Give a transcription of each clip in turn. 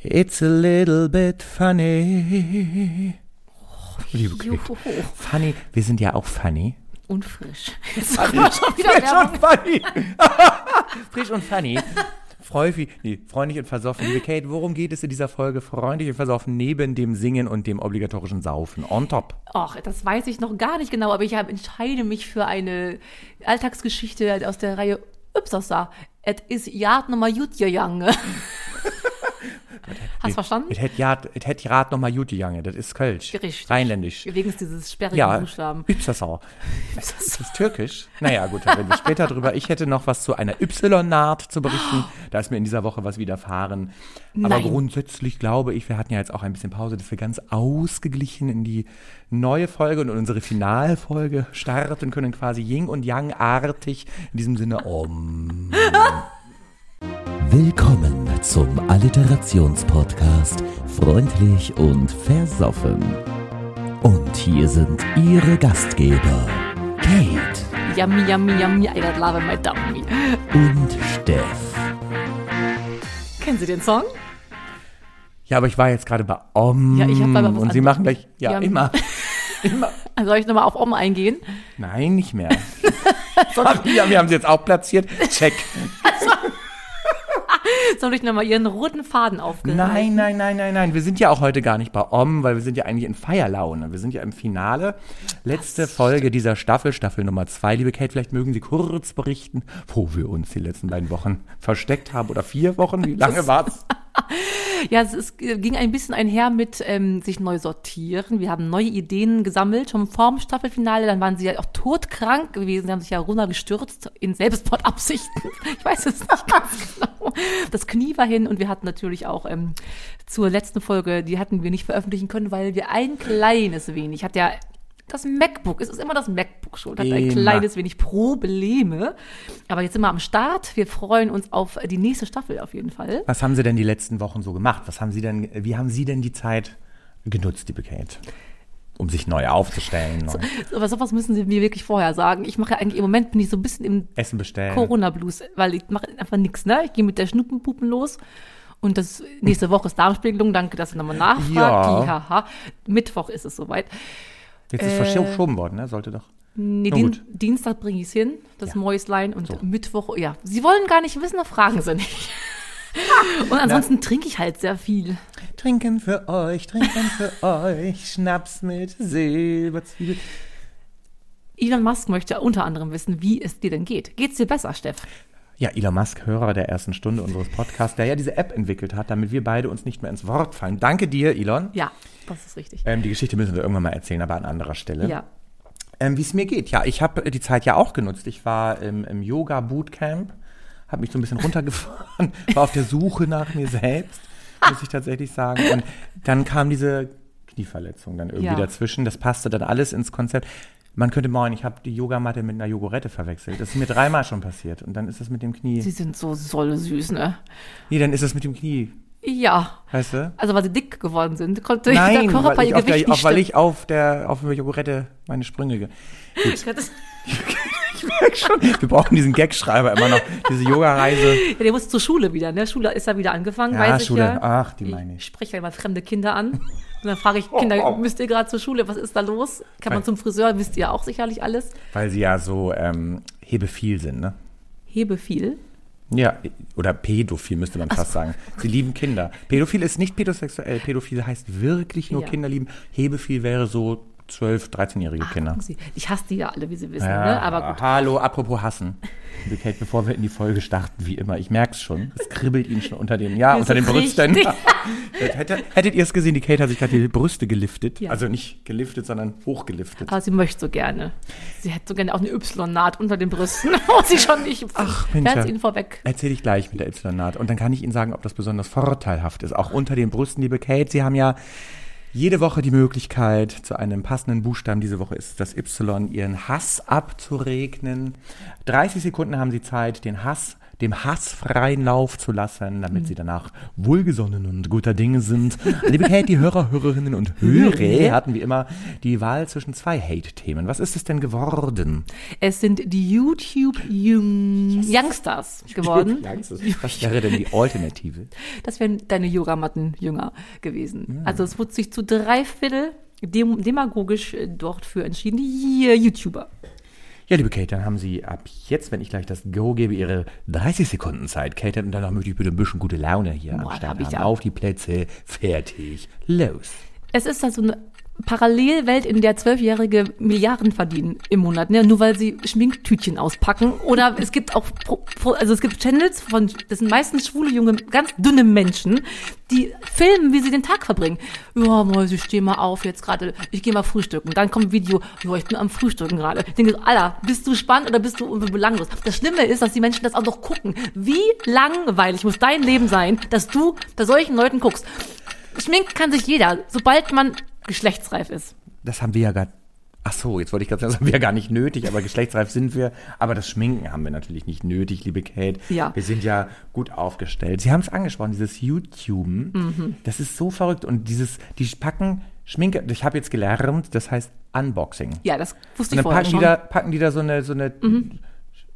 It's a little bit funny. Liebe Kate. Juhu. Funny, wir sind ja auch funny. Und frisch. Jetzt wir schon wieder Frisch Werbung. und funny. Frisch und funny. Freufig, nee, freundlich und versoffen. Liebe Kate, worum geht es in dieser Folge? Freundlich und versoffen neben dem Singen und dem obligatorischen Saufen. On top. Ach, das weiß ich noch gar nicht genau, aber ich hab- entscheide mich für eine Alltagsgeschichte aus der Reihe Ypsosa. Et is Jad nummer gut gegangen. Hast verstanden? Es hätte ja, es hätte Rat noch mal gut gegangen. Das ist Kölsch. Richtig. Rheinländisch. Wegen dieses sperrigen Ja, Buchstaben. Ypsasau. Ist das türkisch? Naja, gut, da reden wir später drüber. Ich hätte noch was zu einer Y-Naht zu berichten. Da ist mir in dieser Woche was widerfahren. Aber Nein. grundsätzlich glaube ich, wir hatten ja jetzt auch ein bisschen Pause, dass wir ganz ausgeglichen in die neue Folge und unsere Finalfolge starten können, quasi Yin und Yang-artig. In diesem Sinne, Om. Willkommen zum Alliterationspodcast Freundlich und Versoffen. Und hier sind Ihre Gastgeber Kate Yummy, yummy, yummy, I love my dummy. und Steff. Kennen Sie den Song? Ja, aber ich war jetzt gerade bei Om. Ja, ich hab aber was Und Sie machen gleich, ja, Ja. immer. immer. Also soll ich nochmal auf Om eingehen? Nein, nicht mehr. ja, wir haben sie jetzt auch platziert. Check. Soll ich nochmal Ihren roten Faden aufgreifen? Nein, nein, nein, nein, nein. Wir sind ja auch heute gar nicht bei Om, weil wir sind ja eigentlich in Feierlaune. Wir sind ja im Finale. Letzte Folge dieser Staffel, Staffel Nummer zwei. Liebe Kate, vielleicht mögen Sie kurz berichten, wo wir uns die letzten beiden Wochen versteckt haben. Oder vier Wochen? Wie lange war's? Ja, es ist, ging ein bisschen einher mit ähm, sich neu sortieren. Wir haben neue Ideen gesammelt, schon vorm Staffelfinale. Dann waren sie ja auch todkrank gewesen. Sie haben sich ja runtergestürzt in Selbstmordabsichten. Ich weiß es nicht ganz genau. Das Knie war hin und wir hatten natürlich auch ähm, zur letzten Folge, die hatten wir nicht veröffentlichen können, weil wir ein kleines wenig, hat ja das MacBook, es ist immer das MacBook schuld, hat ein kleines wenig Probleme. Aber jetzt sind wir am Start. Wir freuen uns auf die nächste Staffel auf jeden Fall. Was haben Sie denn die letzten Wochen so gemacht? Was haben Sie denn, wie haben Sie denn die Zeit genutzt, liebe Kate? Um sich neu aufzustellen, neu Aber sowas müssen Sie mir wirklich vorher sagen. Ich mache ja eigentlich im Moment bin ich so ein bisschen im Essen bestellen. Corona-Blues, weil ich mache einfach nichts, ne? Ich gehe mit der Schnuppenpupen los. Und das nächste Woche ist Darmspiegelung. Danke, dass du nochmal nachfragt. Ja. Haha. Mittwoch ist es soweit. Jetzt ist Äh, verschoben worden, ne? Sollte doch. Nee, Na Dien gut. Dienstag bringe ich es hin, das Ja. Mäuslein. Und Mittwoch, ja. Sie wollen gar nicht wissen, da fragen Sie nicht. Und ansonsten trinke ich halt sehr viel. Trinken für euch, trinken für euch, Schnaps mit Silberzwiebel. Elon Musk möchte unter anderem wissen, wie es dir denn geht. Geht's dir besser, Steff? Ja, Elon Musk, Hörer der ersten Stunde unseres Podcasts, der ja diese App entwickelt hat, damit wir beide uns nicht mehr ins Wort fallen. Danke dir, Elon. Ja, das ist richtig. Ähm, die Geschichte müssen wir irgendwann mal erzählen, aber an anderer Stelle. Ja. Ähm, Wie es mir geht. Ja, ich habe die Zeit ja auch genutzt. Ich war im, im Yoga-Bootcamp, habe mich so ein bisschen runtergefahren, war auf der Suche nach mir selbst, muss ich tatsächlich sagen. Und dann kam diese Knieverletzung dann irgendwie Ja. dazwischen. Das passte dann alles ins Konzept. Man könnte meinen, ich habe die Yogamatte mit einer Jogurette verwechselt. Das ist mir dreimal schon passiert. Und dann ist es mit dem Knie. Sie sind so soll süß, ne? Nee, dann ist es mit dem Knie. Ja. Weißt du? Also weil sie dick geworden sind, konnte Nein, der Körper ich, ihr auf der, Gewicht auf, nicht weil ich auf der auf der Jogurette meine Sprünge. Ge Ich ich merk schon, wir brauchen diesen Gagschreiber immer noch, diese Yoga-Reise. Ja, der muss zur Schule wieder, ne? Schule ist ja wieder angefangen, Ja, weiß ich Schule. ja. Ach, die meine ich. Ich spreche ja immer fremde Kinder an. Und dann frage ich, Kinder, müsst ihr gerade zur Schule? Was ist da los? Kann man zum Friseur? Wisst ihr ja auch sicherlich alles. Weil sie ja so ähm, hebefiel sind, ne? Hebe viel. Ja, oder pädophil müsste man fast sagen. Sie lieben Kinder. Pädophil ist nicht pädosexuell. Pädophil heißt wirklich nur Ja. Kinder lieben. Hebefiel wäre so 12-, 13-jährige Kinder. Sie, Ich hasse die ja alle, wie Sie wissen, Ja, ne? Aber gut. Hallo, apropos hassen. Liebe Kate, bevor wir in die Folge starten, wie immer, ich merke es schon. Es kribbelt Ihnen schon unter den, ja, Mir unter den Brüsten. richtig. Hätte, hättet ihr es gesehen, die Kate hat sich gerade die Brüste geliftet. Ja. Also nicht geliftet, sondern hochgeliftet. Aber sie möchte so gerne. Sie hätte so gerne auch eine Y-Naht unter den Brüsten, wo sie schon nicht. Ach, Mensch. Ja. Ihnen vorweg. Erzähle ich gleich mit der Y-Naht. Und dann kann ich Ihnen sagen, ob das besonders vorteilhaft ist. Auch unter den Brüsten, liebe Kate. Sie haben ja jede Woche die Möglichkeit, zu einem passenden Buchstaben, diese Woche ist das Y, Ihren Hass abzuregnen. 30 Sekunden haben Sie Zeit, den Hass dem Hass freien Lauf zu lassen, damit sie danach wohlgesonnen und guter Dinge sind. Liebe Kate, die Hörer, Hörerinnen und Hörer hatten wie immer die Wahl zwischen zwei Hate-Themen. Was ist es denn geworden? Es sind die YouTube Jung Youngsters geworden. Was wäre denn die Alternative? Das wären deine Yogamatten-Jünger gewesen. Also es wurde sich zu drei Viertel dem, demagogisch äh, dort für entschieden, die YouTuber. Ja, liebe Kate, dann haben Sie ab jetzt, wenn ich gleich das Go gebe, Ihre 30 Sekunden Zeit. Kate, und danach möchte ich bitte ein bisschen gute Laune hier Boah, am Start hab haben. Auf die Plätze, fertig, los. Es ist da so eine Parallelwelt, in der Zwölfjährige Milliarden verdienen im Monat, ne? nur weil sie Schminktütchen auspacken. Oder es gibt auch, also es gibt Channels von, das sind meistens schwule, junge, ganz dünne Menschen, die filmen, wie sie den Tag verbringen. Ja, Mäuse, ich steh mal auf jetzt gerade, ich gehe mal frühstücken. Dann kommt ein Video, ja, ich bin am Frühstücken gerade. Ich denke, so, Alter, bist du spannend oder bist du belanglos? Das Schlimme ist, dass die Menschen das auch noch gucken. Wie langweilig muss dein Leben sein, dass du bei solchen Leuten guckst? Schminken kann sich jeder, sobald man geschlechtsreif ist. Das haben wir ja gar. Ach so, jetzt wollte ich gerade sagen, das haben wir ja gar nicht nötig, aber geschlechtsreif sind wir. Aber das Schminken haben wir natürlich nicht nötig, liebe Kate. Ja. Wir sind ja gut aufgestellt. Sie haben es angesprochen, dieses YouTuben. Mhm. Das ist so verrückt. Und dieses, die packen Schminke, ich habe jetzt gelernt, das heißt Unboxing. Ja, das wusste Und ich dann vorher packen die, schon. Mhm. da, packen die da so eine, so eine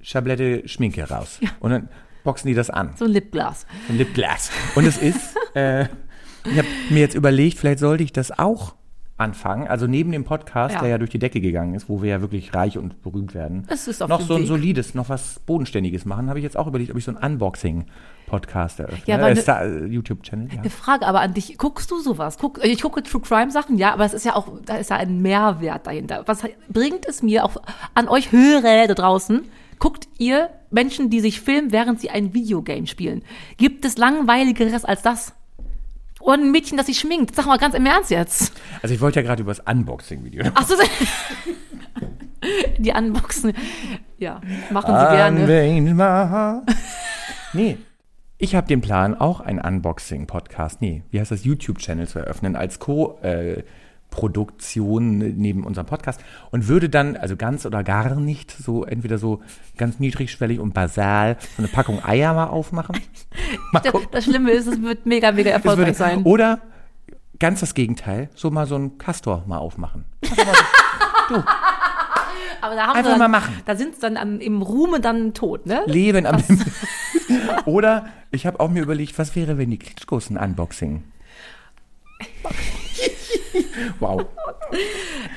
Schablette Schminke raus. Und dann boxen die das an. so ein Lipglas. Ein Lipglas. Und es ist, äh, ich habe mir jetzt überlegt, vielleicht sollte ich das auch anfangen. Also neben dem Podcast, Ja. der ja durch die Decke gegangen ist, wo wir ja wirklich reich und berühmt werden, Es ist auf noch so ein Weg. solides, noch was Bodenständiges machen, habe ich jetzt auch überlegt, ob ich so einen Unboxing-Podcast eröffne. Ja, äh, ne- äh, YouTube-Channel. Ja. Eine Frage aber an dich. Guckst du sowas? Guck, ich gucke True Crime Sachen, ja, aber es ist ja auch, da ist ja ein Mehrwert dahinter. Was bringt es mir auch an euch Hörer da draußen? Guckt ihr Menschen, die sich filmen, während sie ein Videogame spielen? Gibt es langweiligeres als das? Oder ein Mädchen, das sich schminkt? Sag mal ganz im Ernst jetzt. Also ich wollte ja gerade über das Unboxing-Video. Ach so, die Unboxen. Ja, machen sie gerne. nee. Ich habe den Plan, auch einen Unboxing-Podcast, nee, wie heißt das, YouTube-Channel zu eröffnen als Co-Produktion neben unserem Podcast und würde dann, also ganz oder gar nicht, so entweder so ganz niedrigschwellig und basal so eine Packung Eier mal aufmachen. Mal. Das Schlimme ist, es wird mega, mega Es erfolgreich würde, sein. Oder ganz das Gegenteil, so mal so einen Castor mal aufmachen. Aber da haben Einfach sie dann, mal machen. Da sind sie dann am, im Ruhme dann tot, ne? Leben am Oder ich habe auch mir überlegt, was wäre, wenn die Klitschkos ein Unboxing? wow,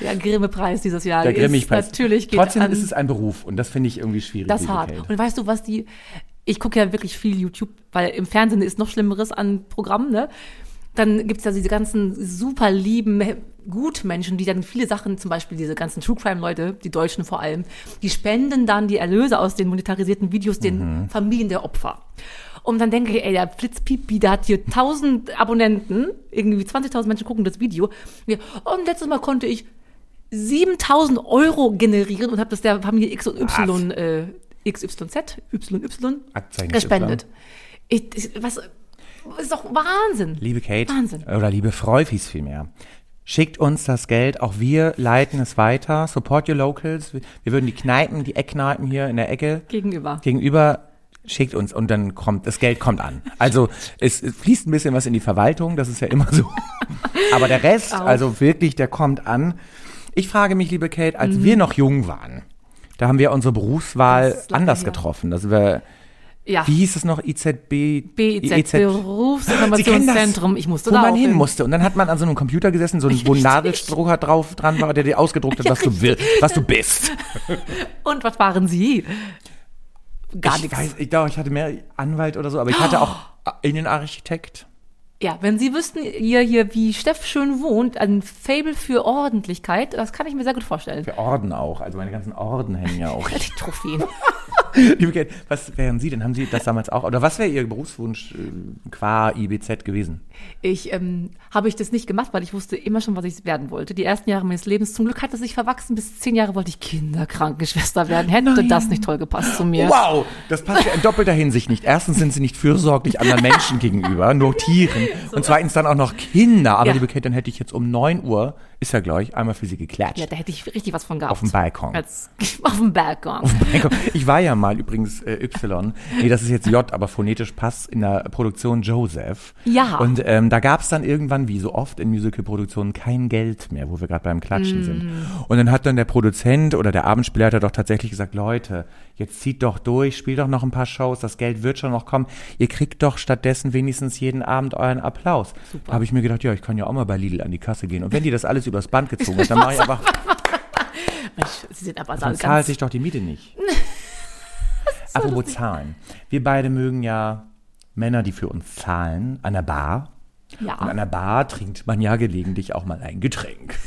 Der Grimme-Preis dieses Jahr der ist natürlich geht Trotzdem an ist es ein Beruf und das finde ich irgendwie schwierig. das hart. Kate. Und weißt du, was die, ich gucke ja wirklich viel YouTube, weil im Fernsehen ist noch Schlimmeres an Programmen, ne? Dann gibt's ja diese ganzen super lieben Gutmenschen, die dann viele Sachen, zum Beispiel diese ganzen True Crime-Leute, die Deutschen vor allem, die spenden dann die Erlöse aus den monetarisierten Videos den Mhm. Familien der Opfer. Und dann denke ich, ey, der Flitzpipi, der hat hier 1000 Abonnenten, irgendwie 20.000 Menschen gucken das Video. Und letztes Mal konnte ich 7000 Euro generieren und habe das der Familie X und Y, äh, XYZ, YY gespendet. Ich, ich, was, ist doch Wahnsinn. Liebe Kate, Wahnsinn. oder liebe Freufis vielmehr, schickt uns das Geld, auch wir leiten es weiter, support your locals, wir, wir würden die Kneipen, die Eckkneipen hier in der Ecke Gegenüber. gegenüber schickt uns und dann kommt das Geld kommt an. Also es, es fließt ein bisschen was in die Verwaltung, das ist ja immer so. Aber der Rest, Auch. also wirklich, der kommt an. Ich frage mich, liebe Kate, Mhm. als wir noch jung waren, da haben wir unsere Berufswahl Das anders her. getroffen. Also wir, Ja. wie hieß es noch, IZB? BIZ, das, Berufsinformationszentrum. Ich musste wo da man hin musste. Und dann hat man an so einem Computer gesessen, so ein, Nadelstrucker drauf dran war, der dir ausgedruckt hat, was du will, was du bist. Und was waren Sie? Gar ich nichts. weiß, ich glaube, ich hatte mehr Anwalt oder so, aber ich hatte auch Innenarchitekt. Ja, wenn Sie wüssten, ihr hier, wie Steff schön wohnt, ein Fable für Ordentlichkeit, das kann ich mir sehr gut vorstellen. Für Orden auch. Also meine ganzen Orden hängen ja auch. Die Trophäen. Liebe Kate, was wären Sie denn? Haben Sie das damals auch? Oder was wäre Ihr Berufswunsch äh, qua IBZ gewesen? Ich ähm, habe ich das nicht gemacht, weil ich wusste immer schon, was ich werden wollte. Die ersten Jahre meines Lebens. Zum Glück hat es sich verwachsen. Bis zehn Jahre wollte ich Kinderkrankenschwester werden. Hätte Nein. das nicht toll gepasst zu mir. Wow, das passt ja in doppelter Hinsicht nicht. Erstens sind Sie nicht fürsorglich anderen Menschen gegenüber, nur Tieren. Und zweitens dann auch noch Kinder. Aber Ja. liebe Kate, dann hätte ich jetzt um 9 Uhr, ist ja gleich, einmal für Sie geklatscht. Ja, da hätte ich richtig was von gehabt. Auf dem Balkon. Als, auf dem Balkon. Ich war ja mal übrigens äh, Y. Nee, das ist jetzt J, aber phonetisch passt in der Produktion Joseph. Ja. Und ähm, da gab es dann irgendwann, wie so oft in Musical-Produktionen, kein Geld mehr, wo wir gerade beim Klatschen sind. Mm. Und dann hat dann der Produzent oder der Abendspielleiter doch tatsächlich gesagt, Leute, jetzt zieht doch durch, spielt doch noch ein paar Shows, das Geld wird schon noch kommen. Ihr kriegt doch stattdessen wenigstens jeden Abend euren Applaus. Habe ich mir gedacht, ja, ich kann ja auch mal bei Lidl an die Kasse gehen. Und wenn die das alles übers Band gezogen hat, dann mache ich einfach, Sie sind aber dann zahlt sich doch die Miete nicht. Apropos Zahlen. Wir beide mögen ja Männer, die für uns zahlen, an der Bar. Und an ja. der Bar trinkt man ja gelegentlich auch mal ein Getränk.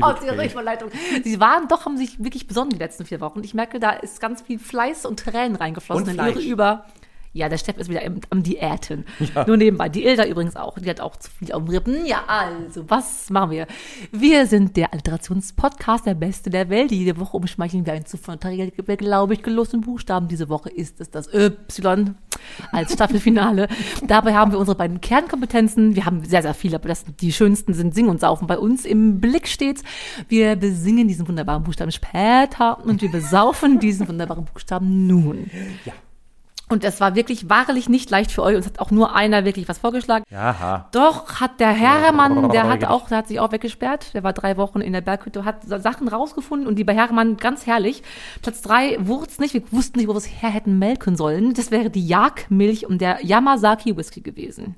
Oh, die. Überleitung. Sie waren doch, haben sich wirklich besonnen die letzten vier Wochen. Ich merke, da ist ganz viel Fleiß und Tränen reingeflossen Und in ihre über. Ja, der Steff ist wieder im, am Diäten. Nur nebenbei. Die Ilda übrigens auch. Die hat auch zu viel auf dem Rippen. Ja, also, was machen wir? Wir sind der Alliterationspodcast, der beste der Welt. Jede Woche umschmeicheln wir einen Zufall, glaube ich, gelosten Buchstaben. Diese Woche ist es das Y als Staffelfinale. Dabei haben wir unsere beiden Kernkompetenzen. Wir haben sehr, sehr viele, aber das, die schönsten sind Singen und Saufen bei uns im Blick stets. Wir besingen diesen wunderbaren Buchstaben später und wir besaufen diesen wunderbaren Buchstaben nun. Ja. Und es war wirklich wahrlich nicht leicht für euch. Uns hat auch nur einer wirklich was vorgeschlagen. Jaha. Doch, hat der Hermann, der hat auch, der hat sich auch weggesperrt. Der war drei Wochen in der Berghütte, hat Sachen rausgefunden und die bei Hermann ganz herrlich. Platz drei wurde nicht. Wir wussten nicht, wo wir es her hätten melken sollen. Das wäre die Jagdmilch und der Yamazaki Whisky gewesen.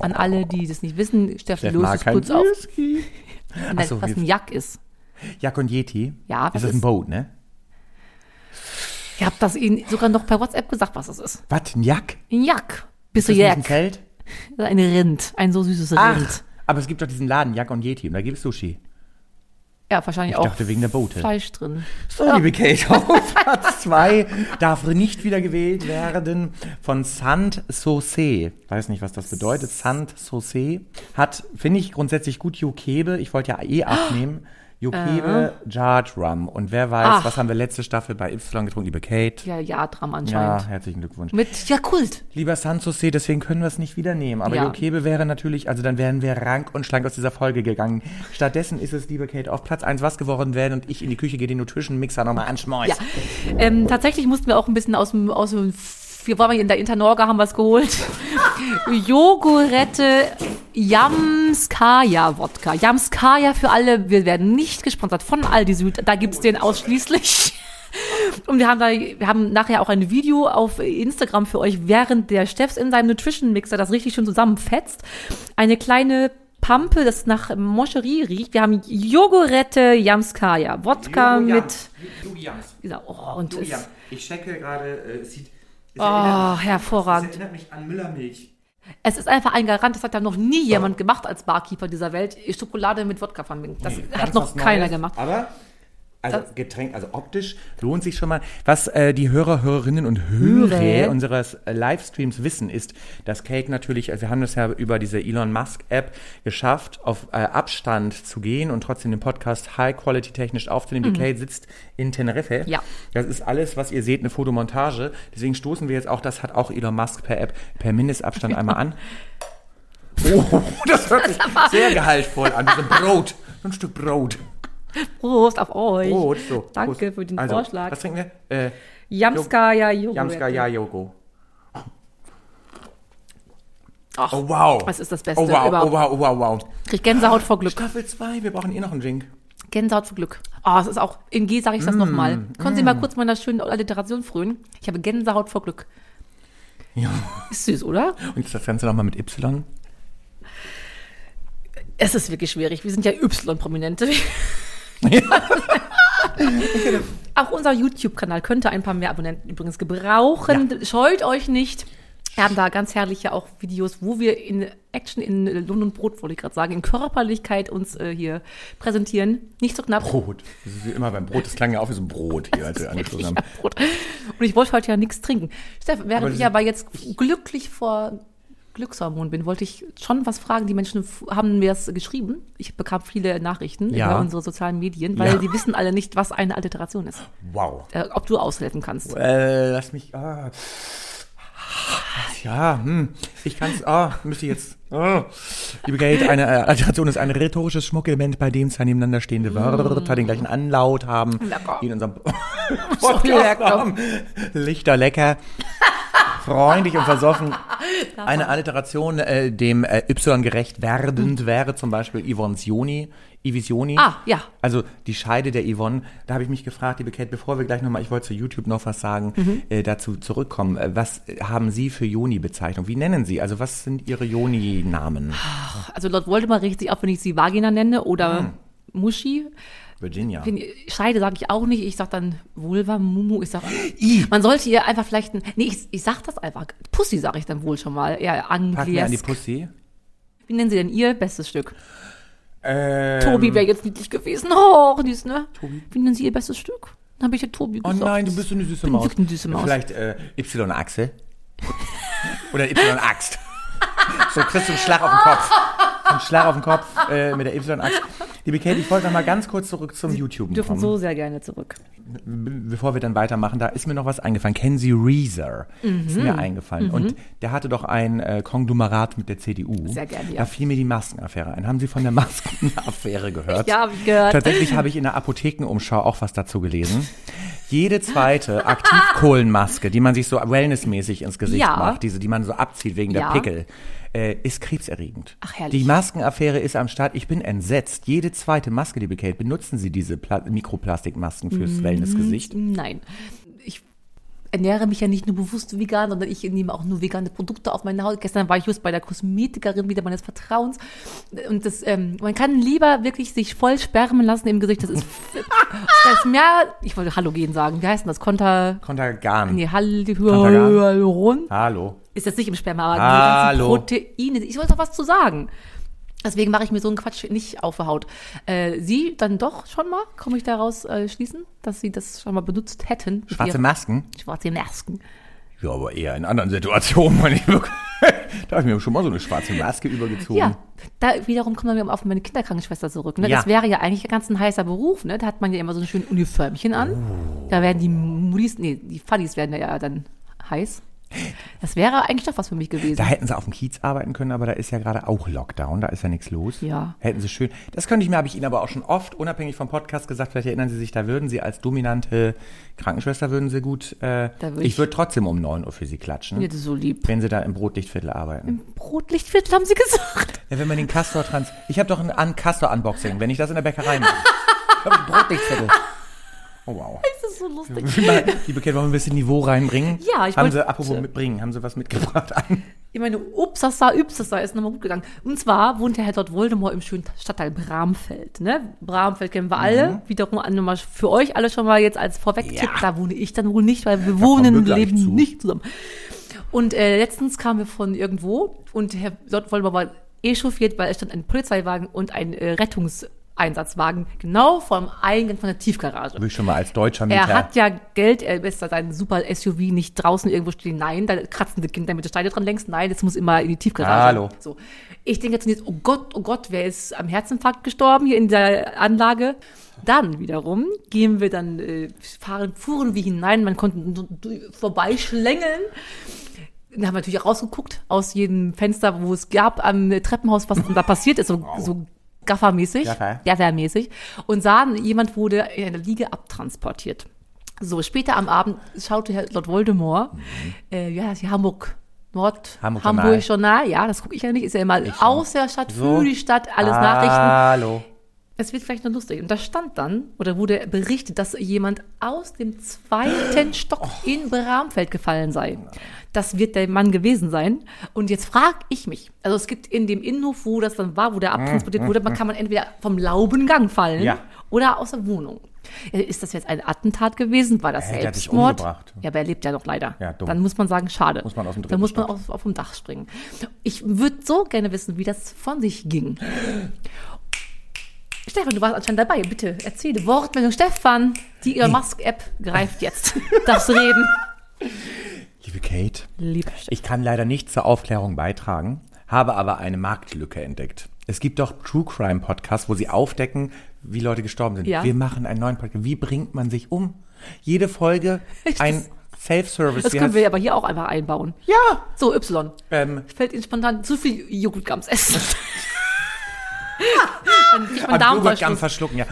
An alle, die das nicht wissen, Steffi, Steff löst es kurz auf, Whisky. Nein, so, was ein Jak ist. Jack und Yeti. Ja, was Ist das ein ist- Boot, ne? Ich habe das Ihnen sogar noch per WhatsApp gesagt, was das ist. Was? Ein Jack? Ein Jak. Bist du nicht ein? Zelt? Ein Rind. Ein so süßes Rind. Ach, aber es gibt doch diesen Laden, Jack und Yeti, und da gibt es Sushi. Ja, wahrscheinlich Ich auch dachte wegen der Boote. Fleisch drin. So, liebe Kate, auf Platz 2 darf nicht wieder gewählt werden von Sant Saucé. Weiß nicht, was das bedeutet. Sant Saucé hat, finde ich, grundsätzlich gut Jokebe. Ich wollte ja eh abnehmen. Jokebe Jarred Rum. Und wer weiß, Ach. was haben wir letzte Staffel bei Y getrunken, liebe Kate? Ja, ja, Dram Ja, anscheinend. herzlichen Glückwunsch. Mit Jakult. Lieber Sant Saucé, deswegen können wir es nicht wieder nehmen. Aber Ja. Jokebe wäre natürlich, also dann wären wir rank und schlank aus dieser Folge gegangen. Stattdessen ist es, liebe Kate, auf Platz 1 was geworden werden und ich in die Küche gehe den Nutrition-Mixer nochmal anschmeiß. Ja. Ähm, tatsächlich mussten wir auch ein bisschen aus dem, aus dem wir waren in der Internorga, haben was geholt. Jogurette Jamskaya Wodka. Jamskaya für alle. Wir werden nicht gesponsert von Aldi Süd. Da gibt's den ausschließlich. Und wir haben da, wir haben nachher auch ein Video auf Instagram für euch, während der Steffs in seinem Nutrition Mixer das richtig schön zusammenfetzt. Eine kleine Pampe, das nach Moscherie riecht. Wir haben Jogurette Jamskaya Wodka mit, dieser, oh, und es, Ich checke gerade, äh, es sieht. Es Oh, hervorragend. erinnert mich an Müllermilch. Es ist einfach ein Garant, das hat ja noch nie jemand gemacht als Barkeeper dieser Welt, Schokolade mit Wodka vermengt. Das Nee, hat noch keiner Neues. gemacht. Aber, also Das- Getränk, also optisch lohnt sich schon mal. Was äh, die Hörer, Hörerinnen und Hörer Hörer. unseres äh, Livestreams wissen, ist, dass Cake natürlich, also wir haben das ja über diese Elon Musk App geschafft, auf äh, Abstand zu gehen und trotzdem den Podcast high quality technisch aufzunehmen. Die Kate sitzt in Teneriffe. Mhm. Ja. Das ist alles, was ihr seht, eine Fotomontage. Deswegen stoßen wir jetzt auch, das hat auch Elon Musk per App, per Mindestabstand einmal an. Oh, das hört sich sehr gehaltvoll an. So ein Brot. So ein Stück Brot. Prost auf euch. Brot, so. Danke Prost. für den also, Vorschlag. Was trinken wir? Äh, Jamskaya Joghurt. Jamskaya Yogo. Ach, Oh wow. Das ist das Beste Oh wow, überhaupt. oh wow, oh wow, wow. Krieg Gänsehaut vor Glück. Staffel 2, wir brauchen eh noch einen Drink. Gänsehaut vor Glück. Oh, es ist auch, in G sage ich das nochmal. Können Sie mal kurz meiner schönen Alliteration frönen? Ich habe Gänsehaut vor Glück. Ja. Ist süß, oder? Und jetzt das Ganze nochmal mit Y. Es ist wirklich schwierig. Wir sind ja Y-Prominente. Auch unser YouTube-Kanal könnte ein paar mehr Abonnenten übrigens gebrauchen. Scheut euch nicht. Wir haben da ganz herrliche auch Videos, wo wir in Action, in Lohn und Brot, wollte ich gerade sagen, in Körperlichkeit uns äh, hier präsentieren. Nicht so knapp. Brot. Das ist wie immer beim Brot. Das klang ja auch wie so ein Brot hier, als wir angeschlossen haben. Ja, Brot. Und ich wollte heute ja nichts trinken. Steff, während ich aber jetzt glücklich vor Glückshormon bin, wollte ich schon was fragen. Die Menschen haben mir das geschrieben. Ich bekam viele Nachrichten Ja. über unsere sozialen Medien, weil Ja. die wissen alle nicht, was eine Alliteration ist. Wow. Äh, ob du aushelfen kannst. Äh, lass mich. Ah. Ja, hm. Ich kann's. Ah, müsste ich jetzt. Ah. Liebe Kate, eine äh, Alliteration ist ein rhetorisches Schmuckelement, bei dem zwei nebeneinander stehende Wörter den gleichen Anlaut haben. Lecker. Die in unserem Podcast Lichter lecker. Freundlich und versoffen. Eine Alliteration äh, dem äh, Y gerecht werdend wäre zum Beispiel Yvonne's Joni. Ivisioni. Ah, ja. Also die Scheide der Yvonne. Da habe ich mich gefragt, liebe Kate, bevor wir gleich nochmal, ich wollte zu YouTube noch was sagen, Mhm. äh, dazu zurückkommen. Äh, was haben Sie für Joni-Bezeichnung? Wie nennen Sie? Also was sind Ihre Joni-Namen? Also Lord Voldemort regt sich auf, wenn ich sie Vagina nenne oder Hm. Muschi. Virginia. Scheide sage ich auch nicht. Ich sag dann Vulva, Mumu. Ich sag, I. man sollte ihr einfach vielleicht ein, nee, ich, ich sag das einfach. Pussy sage ich dann wohl schon mal. Ja, wir an die. Pussy. Wie nennen Sie denn Ihr bestes Stück? Ähm, Tobi wäre jetzt niedlich gewesen. Oh, süß, ne? Tobi. Wie nennen Sie Ihr bestes Stück? Dann habe ich ja Tobi Oh gesagt. nein, du bist so eine süße bin Maus. eine süße Maus. Vielleicht äh, Y-Achse. Oder Y-Axt. So kriegst du einen Schlag auf den Kopf. Einen Schlag auf den Kopf äh, mit der Y-Achse. Liebe Kate, ich wollte noch mal ganz kurz zurück zum YouTube Wir dürfen kommen. so sehr gerne zurück. bevor wir dann weitermachen, da ist mir noch was eingefallen. Kennen Sie Reezer? Ist Mhm. mir eingefallen. Und der hatte doch ein äh, Konglomerat mit der CDU. Sehr gerne, ja. Da fiel mir die Maskenaffäre ein. Haben Sie von der Maskenaffäre gehört? Ja, hab ich gehört. Tatsächlich habe ich in der Apothekenumschau auch was dazu gelesen. Jede zweite Aktivkohlenmaske, die man sich so wellnessmäßig ins Gesicht Ja. macht, diese, die man so abzieht wegen Ja. der Pickel, äh, ist krebserregend. Ach, herrlich. Die Maskenaffäre ist am Start. Ich bin entsetzt. Jede zweite Maske, liebe Kate, benutzen Sie diese Pla Mikroplastikmasken fürs Mhm. Wellnessgesicht? Nein. Ich ernähre mich ja nicht nur bewusst vegan, sondern ich nehme auch nur vegane Produkte auf meine Haut. Gestern war ich just bei der Kosmetikerin wieder meines Vertrauens. Und das, ähm, man kann lieber wirklich sich voll sperren lassen im Gesicht. Das ist, das ist mehr, ich wollte Halogen sagen. Wie heißt denn das? Konter, Kontergan. nee, Hal- Kontergan. Hyaluron? Hallo. Ist jetzt nicht im Sperma, aber Hallo. die ganzen Proteine. Ich wollte doch was zu sagen. Deswegen mache ich mir so einen Quatsch nicht auf der Haut. Äh, Sie dann doch schon mal, komme ich daraus äh, schließen, dass Sie das schon mal benutzt hätten? Schwarze Masken? Schwarze Masken. Ja, aber eher in anderen Situationen. Wenn ich wirklich, da habe ich mir schon mal so eine schwarze Maske übergezogen. Ja, da wiederum kommen wir auf meine Kinderkrankenschwester zurück. Ne? Ja. Das wäre ja eigentlich ganz ein heißer Beruf. Ne? Da hat man ja immer so ein schönes Uniformchen an. Oh. Da werden die Mulis, nee, die Fadis werden ja dann heiß. Das wäre eigentlich doch was für mich gewesen. Da hätten sie auf dem Kiez arbeiten können, aber da ist ja gerade auch Lockdown, da ist ja nichts los. Ja. Hätten sie schön. Das könnte ich mir, habe ich Ihnen aber auch schon oft, unabhängig vom Podcast gesagt, vielleicht erinnern Sie sich, da würden Sie als dominante Krankenschwester würden Sie gut, äh, würd ich, ich- würde trotzdem um 9 Uhr für Sie klatschen, Mir das so lieb. wenn Sie da im Brotlichtviertel arbeiten. Brotlichtviertel haben Sie gesagt. Ja, wenn man den Castor trans, ich habe doch ein Castor-Unboxing, wenn ich das in der Bäckerei mache. Brotlichtviertel. Oh wow. Das ist so lustig. Liebe Kate, wollen wir ein bisschen Niveau reinbringen? Ja, ich Haben wollte- Sie, apropos mitbringen, haben Sie was mitgebracht an? Ich meine, Upsasa, Üpsasa ist nochmal gut gegangen. Und zwar wohnt der Herr dort Voldemort im schönen Stadtteil Bramfeld. Ne? Bramfeld kennen wir alle. Wiederum an- nochmal für euch alle schon mal jetzt als Vorweg-Tipp. Mhm. Ja. Da wohne ich dann wohl nicht, weil wir kommen wohnen und leben zu. nicht zusammen. Und äh, letztens kamen wir von irgendwo und Herr dort Voldemort war echauffiert, weil es stand ein Polizeiwagen und ein äh, Rettungseinsatzwagen genau vor dem Eingang von der Tiefgarage. Will ich schon mal als deutscher Mieter. Er hat ja Geld, er lässt da sein super SUV nicht draußen irgendwo stehen. Nein, da kratzen die Kinder mit der Steine dran längst. Nein, das muss immer in die Tiefgarage. Hallo. So. Ich denke jetzt, oh Gott, oh Gott, wer ist am Herzinfarkt gestorben hier in der Anlage? Dann wiederum gehen wir dann, äh, fahren, fuhren wir hinein, man konnte vorbeischlängeln. Dann haben wir natürlich rausgeguckt aus jedem Fenster, wo es gab am Treppenhaus, was da passiert ist, so, so Gaffermäßig, Gaffer. Gaffermäßig, und sahen, jemand wurde in einer Liege abtransportiert. So, später am Abend schaute Herr Lord Voldemort, äh, ja, die Hamburg, Nord, Hamburg Hamburg, Journal. Journal, ja, das gucke ich ja nicht, ist ja immer schon. aus der Stadt, So. für die Stadt, alles Nachrichten. Es wird vielleicht noch lustig. Und da stand dann, oder wurde berichtet, dass jemand aus dem zweiten Stock in Bramfeld gefallen sei. Das wird der Mann gewesen sein. Und jetzt frage ich mich, also es gibt in dem Innenhof, wo das dann war, wo der abtransportiert wurde, man kann man entweder vom Laubengang fallen Ja. oder aus der Wohnung. Äh, Ist das jetzt ein Attentat gewesen? War das sich Selbstmord? Ja, aber er lebt ja noch leider. Ja. Dann muss man sagen, schade. Muss man Dann muss man auf, auf dem Dach springen. Ich würde so gerne wissen, wie das von sich ging. Stefan, du warst anscheinend dabei. Bitte erzähle. Wortmeldung Stefan. Die Elon Musk-App greift jetzt. Darfst reden. Liebe Kate, Stefan. ich kann leider nicht zur Aufklärung beitragen, habe aber eine Marktlücke entdeckt. Es gibt doch True Crime Podcasts, wo sie aufdecken, wie Leute gestorben sind. Ja. Wir machen einen neuen Podcast. Wie bringt man sich um? Jede Folge ein Self-Service. Das können wir aber hier auch einfach einbauen. ja. So, Y. Ähm, Fällt Ihnen spontan zu viel Joghurtgams essen. Dann kriegt man am Darmverschluss. verschlucken, ja.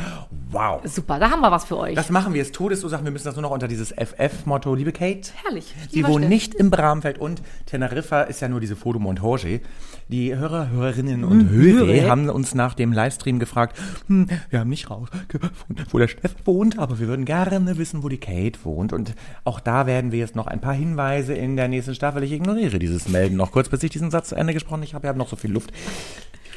Wow. Super, da haben wir was für euch. Das machen wir. Es Todesursachen. Wir müssen das nur noch unter dieses FF-Motto. Liebe Kate. Herrlich. Sie wohnen nicht im Bramfeld und Teneriffa ist ja nur diese Foto Montage. Die Hörer, Hörerinnen und Hörer Hörer. haben uns nach dem Livestream gefragt, hm, wir haben nicht rausgefunden, wo der Steff wohnt, aber wir würden gerne wissen, wo die Kate wohnt. Und auch da werden wir jetzt noch ein paar Hinweise in der nächsten Staffel. Ich ignoriere dieses Melden noch kurz, bis ich diesen Satz zu Ende gesprochen habe. Ich habe noch so viel Luft.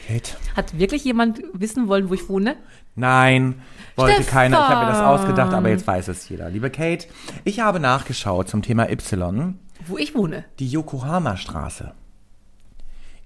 Kate. Hat wirklich jemand wissen wollen, wo ich wohne? Nein, wollte Stefan. keiner. Ich habe mir das ausgedacht, aber jetzt weiß es jeder. Liebe Kate, ich habe nachgeschaut zum Thema Y. Wo ich wohne. Die Yokohama-Straße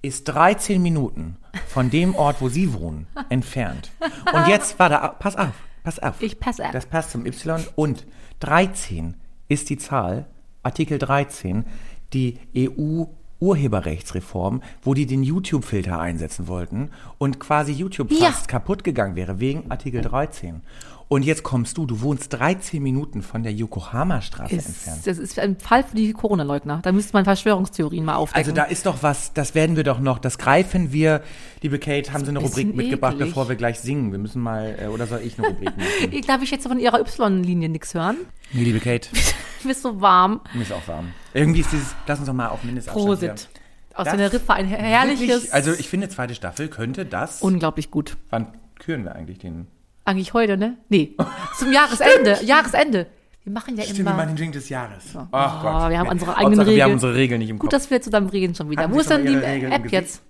ist 13 Minuten von dem Ort, wo Sie wohnen, entfernt. Und jetzt, warte, pass auf, pass auf. Ich passe auf. Das passt zum Y. Und 13 ist die Zahl, Artikel 13, die EU Urheberrechtsreform, wo die den YouTube-Filter einsetzen wollten und quasi YouTube Ja. fast kaputt gegangen wäre wegen Artikel 13. Und jetzt kommst du, du wohnst 13 Minuten von der Yokohama-Straße entfernt. Das ist ein Fall für die Corona-Leugner. Da müsste man Verschwörungstheorien mal aufdecken. Also da ist doch was, das werden wir doch noch, das greifen wir. Liebe Kate, haben Sie eine ein Rubrik mitgebracht, eklig. bevor wir gleich singen? Wir müssen mal, äh, oder soll ich eine Rubrik machen? Ich- Darf ich jetzt von ihrer Y-Linie nichts hören? Nee, liebe Kate, Mir ist so warm. mir ist auch warm. Irgendwie ist dieses, lass uns doch mal auf Mindestabstand Prosit. Aus Das Teneriffa ein her- herrliches, Wirklich, also ich finde, zweite Staffel könnte das, unglaublich gut. wann küren wir eigentlich den? Eigentlich heute, ne? Nee, zum Jahresende. Jahresende. Wir machen ja Stimmt, wir immer. machen den Drink des Jahres. Ach Oh, wir haben unsere Hauptsache, eigenen Wir haben Regeln. unsere Regeln nicht im Gut, Kopf. dass wir zusammen reden schon wieder. Haben Wo ist denn die Regeln App jetzt?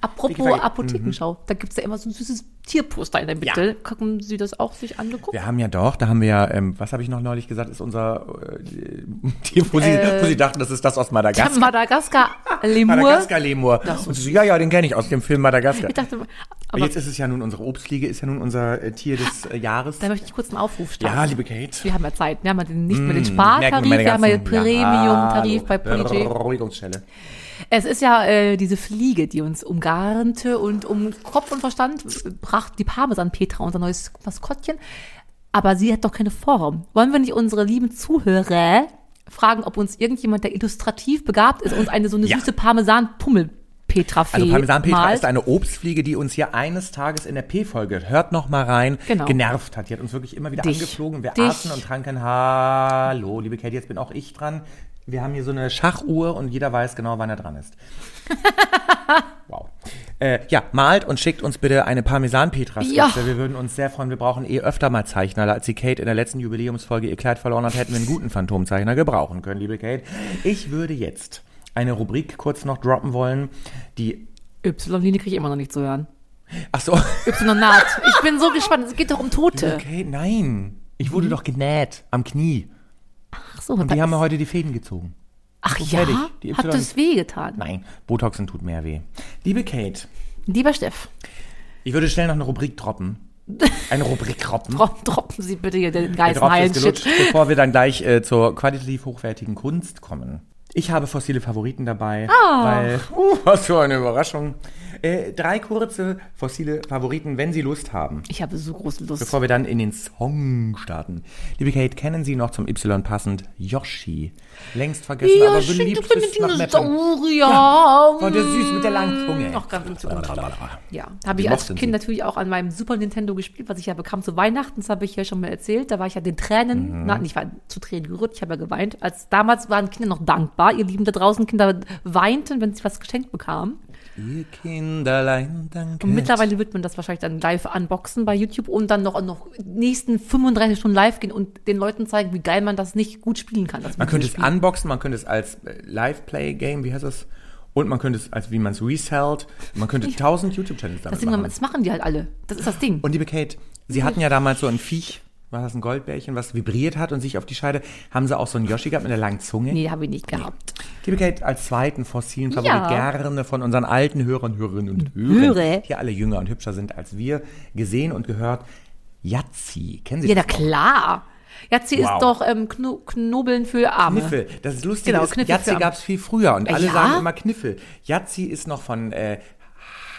Apropos Apothekenschau, da gibt's ja immer so ein süßes Tierposter in der Mitte. Gucken Sie das auch sich angeguckt? Wir haben ja doch, da haben wir ja, ähm, was habe ich noch neulich gesagt, ist unser äh, Tier, wo, Sie, wo Sie dachten, das ist das aus Madagaskar. Madagaskar, Lemur. Madagaskar-Lemur. Das Und sie so, ja, ja, den kenne ich aus dem Film Madagaskar. Ich dachte, Aber aber jetzt ist es ja nun unsere Obstliege, ist ja nun unser äh, Tier des äh, Jahres. da möchte ich kurz einen Aufruf starten. Ja, liebe Kate. Wir haben ja Zeit. Wir haben ja den, nicht mehr den Merken Spartarif, wir haben ja den Premium-Tarif Ja, bei hallo. Polyg. Es ist ja äh, diese Fliege, die uns umgarnte und um Kopf und Verstand brachte die Parmesan-Petra, unser neues Maskottchen. Aber sie hat doch keine Form. Wollen wir nicht unsere lieben Zuhörer fragen, ob uns irgendjemand, der illustrativ begabt ist, uns eine so eine Ja. süße Parmesan-Pummel-Petra-Fee Also Parmesan-Petra malt? ist eine Obstfliege, die uns hier eines Tages in der P-Folge, hört noch mal rein, Genau. genervt hat. Die hat uns wirklich immer wieder Dich. angeflogen. Wir Dich. aßen und tranken, hallo, liebe Kate, jetzt bin auch ich dran. Wir haben hier so eine Schachuhr und jeder weiß genau, wann er dran ist. wow. Äh, ja, malt und schickt uns bitte eine Parmesan-Petra-Skizze. Ja. Wir würden uns sehr freuen. Wir brauchen eh öfter mal Zeichner. Als die Kate in der letzten Jubiläumsfolge ihr Kleid verloren hat, hätten wir einen guten Phantomzeichner gebrauchen können, liebe Kate. Ich würde jetzt eine Rubrik kurz noch droppen wollen, die Y-Linie kriege ich immer noch nicht zu hören. Ach so. Y-Naht. Ich bin so gespannt. Es geht doch um Tote. Okay, nein. Ich wurde doch genäht am Knie. Ach so, Und die haben mir ist- heute die Fäden gezogen. Ach so ja, fertig. Hat das wehgetan. Nein, Botoxen tut mehr weh. Liebe Kate, Lieber Steff, ich würde schnell noch eine Rubrik droppen. Eine Rubrik droppen. dro- droppen Sie bitte hier den geilen Shit. bevor wir dann gleich äh, zur qualitativ hochwertigen Kunst kommen. Ich habe fossile Favoriten dabei, weil, uh, was für eine Überraschung. Äh, drei kurze fossile Favoriten, wenn Sie Lust haben. Ich habe so große Lust. Bevor wir dann in den Song starten. Liebe Kate, kennen Sie noch zum Y passend Yoshi? Längst vergessen, aber shit, beliebt du kleine bis nach. Dinosaurier. Und der süß mit der langen Zunge. Ach, ganz. Ja, habe ich als Kind Sie? natürlich auch an meinem Super Nintendo gespielt, was ich ja bekam zu Weihnachten, das habe ich ja schon mal erzählt. Da war ich ja den Tränen, Mhm. na, ich war zu Tränen gerührt, ich habe ja geweint. Als damals waren Kinder noch dankbar, ihr Lieben da draußen, Kinder weinten, wenn sie was geschenkt bekamen. Ihr Kinderlein, danke. Und mittlerweile wird man das wahrscheinlich dann live unboxen bei YouTube und dann noch, noch nächsten 35 Stunden live gehen und den Leuten zeigen, wie geil man das nicht gut spielen kann. das Man könnte es unboxen, man könnte es als äh, Live-Play-Game, wie heißt das? Und man könnte es, als wie man es resellt. Man könnte tausend YouTube-Channels damit Deswegen, machen. das machen die halt alle. Das ist das Ding. Und liebe Kate, Sie hatten ja damals so ein Viech, war das ein Goldbärchen, was vibriert hat und sich auf die Scheide. Haben Sie auch so einen Yoshi gehabt mit einer langen Zunge? nee, habe ich nicht gehabt. Liebe Kate, als zweiten fossilen Favorit Ja. gerne von unseren alten Hörern, Hörerinnen und Hörern, Höre. die alle jünger und hübscher sind als wir, gesehen und gehört. Yazzi, kennen Sie Ja, na das? klar. Yazzi Wow. ist doch ähm, Kno Knobeln für Arme. Kniffel. Das ist lustig. Genau, ist, Kniffel Yazzi für- gab es viel früher und alle Ja? sagen immer Kniffel. Yazzi ist noch von äh,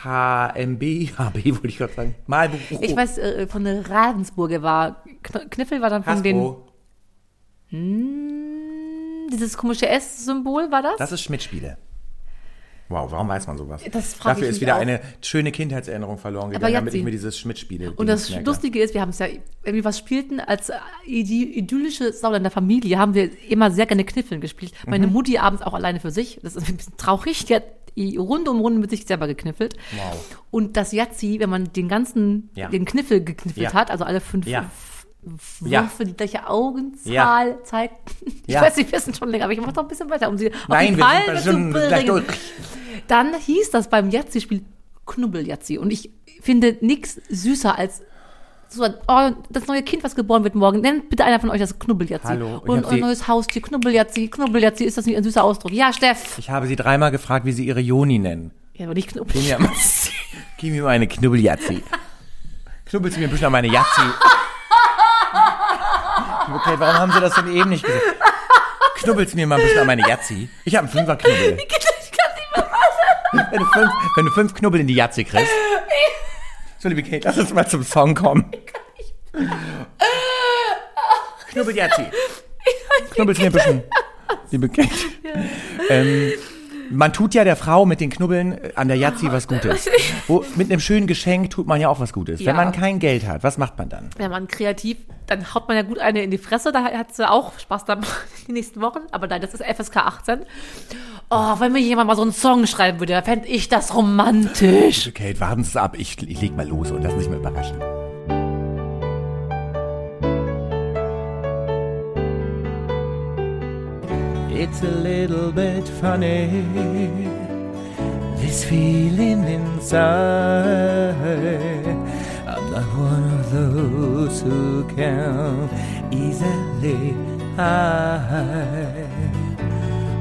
HMB, HB wollte ich gerade sagen. Malbuch. Ich weiß, äh, von der Ravensburger war, Kn Kniffel war dann von den, Hasbro. dieses komische S-Symbol war das? Das ist Schmidt-Spiele. Wow, warum weiß man sowas? Das Dafür ist wieder auch. eine schöne Kindheitserinnerung verloren gegangen, damit ich mir dieses Schmidt-Spiele Und das Lustige ist, wir haben es ja, wenn wir was spielten, als äh, idyllische Sauländer Familie, haben wir immer sehr gerne Kniffeln gespielt. Mhm. Meine Mutti abends auch alleine für sich. Das ist ein bisschen traurig. Die hat die Runde um Runde mit sich selber gekniffelt. Wow. Und das Yazzi, wenn man den ganzen, Ja. den Kniffel gekniffelt Ja. hat, also alle fünf Ja. F- Ja. Würfe, die gleiche Augenzahl zeigt. Ich Ja. weiß, Sie wissen schon länger, aber ich mache noch ein bisschen weiter, um Sie auf Nein, die wir sind Palme zu bringen. Dann hieß das beim Yazzi-Spiel Knubbel-Yazzi. Und ich finde nichts süßer als so oh, das neue Kind, was geboren wird morgen. Nennt bitte einer von euch das Knubbel-Yazzi. Hallo, Und euer neues Haustier, Knubbel-Yazzi. Knubbel-Yazzi, ist das nicht ein süßer Ausdruck? Ja, Steff. Ich habe sie dreimal gefragt, wie sie ihre Joni nennen. Ja, aber nicht Knubbel. Gib mir, mal- eine Knubbeljazzi. Knubbelst du mir ein bisschen an meine Jazzi? Okay, warum haben sie das denn eben nicht gesagt? Knubbelst du mir mal ein bisschen an meine Jazzi? Ich habe einen Fünfer-Knubbel. Ich kann nicht mehr. Wenn du fünf, wenn du fünf Knubbel in die Jazzi kriegst. So, liebe Kate, lass uns mal zum Song kommen. Knubbeljazzi. Knubbelst mir ein bisschen. Liebe Kate. Ähm, man tut ja der Frau mit den Knubbeln äh, an der Jazzi was Gutes. Wo, mit einem schönen Geschenk tut man ja auch was Gutes. Ja. Wenn man kein Geld hat, was macht man dann? Wenn man kreativ, dann haut man ja gut eine in die Fresse, da hat sie auch Spaß dann die nächsten Wochen. Aber nein, das ist FSK 18. Oh, wenn mir jemand mal so einen Song schreiben würde, fände ich das romantisch. Kate, warten Sie ab. Ich, ich leg mal los und lass mich mal überraschen. It's a little bit funny, this feeling inside. I'm not one of those who can easily hide.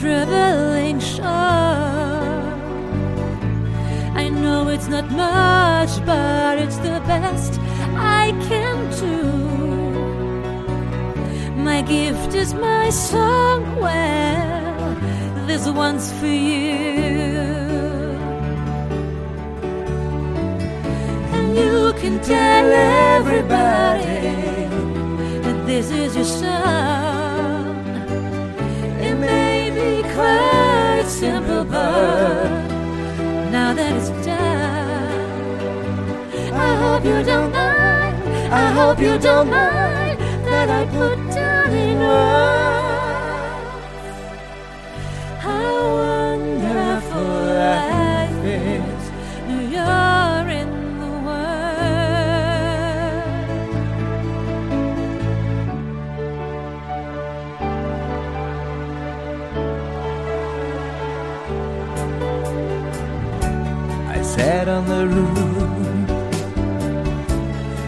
traveling show. I know it's not much, but it's the best I can do. My gift is my song. Well, this one's for you. And you can tell everybody that this is your song. Simple, but now that it's done, I hope you don't mind. I hope you don't mind that I put down in words sat on the roof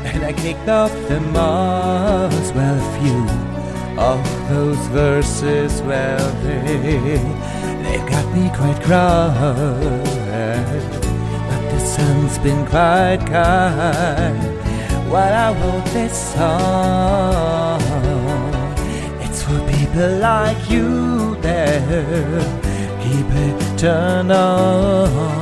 and I kicked off the moss. Well, a few of those verses, well, they, they've got me quite cross. But the sun's been quite kind while I wrote this song. It's for people like you that keep it turned on.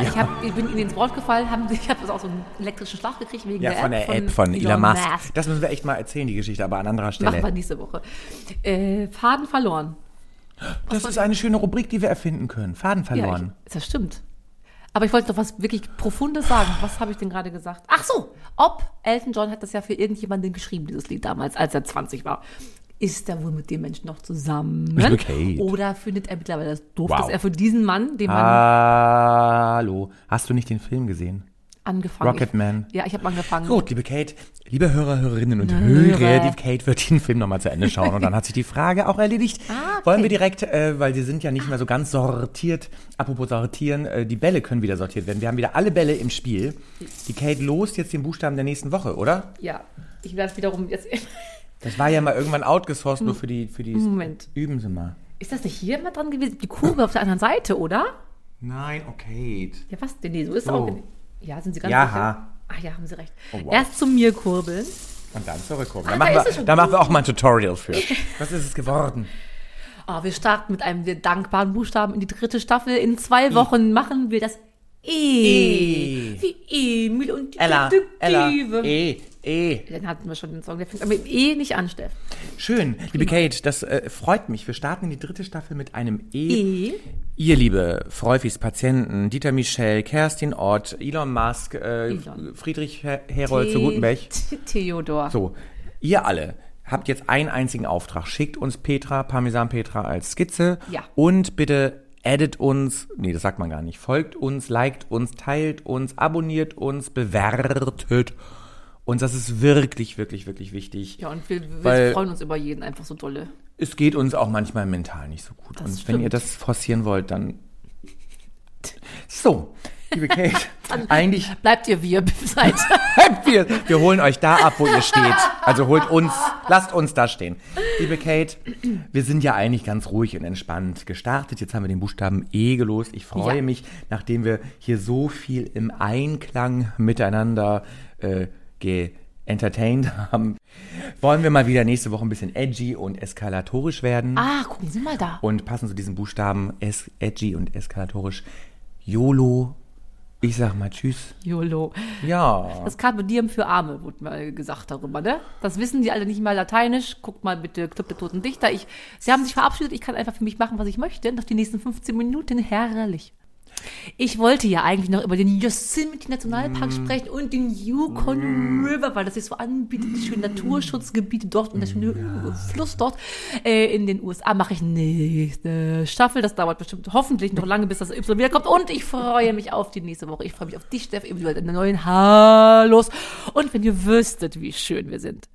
wieder, ich, hab, ich bin Ihnen ins Wort gefallen, haben, ich habe auch so einen elektrischen Schlag gekriegt wegen Ja, der von der App App von Elon Musk. Musk. Das müssen wir echt mal erzählen, die Geschichte, aber an anderer Machen wir Stelle. nächste Woche. Äh, Faden verloren. Das ist eine schöne Rubrik, die wir erfinden können. Faden verloren. Ja, ich, das stimmt. Aber ich wollte doch was wirklich Profundes sagen. Was habe ich denn gerade gesagt? Ach so, ob Elton John hat das ja für irgendjemanden geschrieben, dieses Lied damals, als er 20 war. Ist er wohl mit dem Menschen noch zusammen? Okay. Oder findet er mittlerweile das doof, Wow. dass er für diesen Mann, den man Hallo. Hast du nicht den Film gesehen? angefangen Rocketman. Ja, ich habe angefangen. Gut, liebe Kate, liebe Hörer, Hörerinnen und Hörer. Hörer, die Kate wird den Film nochmal zu Ende schauen und dann hat sich die Frage auch erledigt. Ah, okay. Wollen wir direkt, äh, weil die sind ja nicht mehr so ganz sortiert, apropos sortieren, äh, die Bälle können wieder sortiert werden. Wir haben wieder alle Bälle im Spiel. Die Kate lost jetzt den Buchstaben der nächsten Woche, oder? Ja, ich werde wiederum jetzt. Das war ja mal irgendwann outgesourced, nur für die, für die. Moment. Üben Sie mal. Ist das nicht hier immer dran gewesen? Die Kurve auf der anderen Seite, oder? Nein, okay. Ja, was denn? Nee, so ist So. auch. Ja, sind Sie ganz Ja. sicher? Ach ja, haben Sie recht. Oh, wow. Erst zu mir kurbeln. Und dann zurückkommen. Da Ah, machen, da wir, da machen wir auch mal ein Tutorial für. Was ist es geworden? Oh, wir starten mit einem sehr dankbaren Buchstaben in die dritte Staffel. In zwei Wochen machen wir das E. E. Wie Emil und die Ella, Ella, Detektive. E, E. Dann hatten wir schon den Song, der fängt aber mit E nicht an, Steff. Schön, liebe Kate, das äh, freut mich. Wir starten in die dritte Staffel mit einem E. E. Ihr, liebe Freufis, Patienten, Dieter Michel, Kerstin Ott, Elon Musk, äh, Elon. Friedrich Her Herold zu Gutenberg. The- Theodor. So, ihr alle habt jetzt einen einzigen Auftrag. Schickt uns Petra, Parmesan Petra als Skizze. Ja. Und bitte addet uns, nee, das sagt man gar nicht, folgt uns, liked uns, teilt uns, abonniert uns, bewertet uns. Das ist wirklich, wirklich, wirklich wichtig. Ja, und wir, wir freuen uns über jeden einfach so dolle. Es geht uns auch manchmal mental nicht so gut. Das Und wenn stimmt. ihr das forcieren wollt, dann. So, liebe Kate, eigentlich Bleibt ihr, wie ihr seid. wir, wir holen euch da ab, wo ihr steht. Also holt uns, lasst uns da stehen. Liebe Kate, wir sind ja eigentlich ganz ruhig und entspannt gestartet. Jetzt haben wir den Buchstaben E gelost. Ich freue Ja. mich, nachdem wir hier so viel im Einklang miteinander äh, ge entertained haben, wollen wir mal wieder nächste Woche ein bisschen edgy und eskalatorisch werden ah, gucken Sie mal da. und passen zu diesen Buchstaben es, edgy und eskalatorisch. YOLO. Ich sag mal Tschüss. YOLO. Ja. Das Carpe Diem für Arme, wurde mal gesagt darüber, ne? Das wissen die alle nicht mal lateinisch. Guckt mal bitte Club der Toten Dichter. Ich, sie haben sich verabschiedet, ich kann einfach für mich machen, was ich möchte. Noch die nächsten 15 Minuten, herrlich. Ich wollte ja eigentlich noch über den Yosemite Nationalpark sprechen und den Yukon River, weil das sich so anbietet, die schönen Naturschutzgebiete dort und der schöne Fluss dort äh, in den USA. Mache ich nächste Staffel. Das dauert bestimmt hoffentlich noch lange, bis das Y wiederkommt. Und ich freue mich auf die nächste Woche. Ich freue mich auf dich, Steff, in den neuen Hallos. Und wenn ihr wüsstet, wie schön wir sind.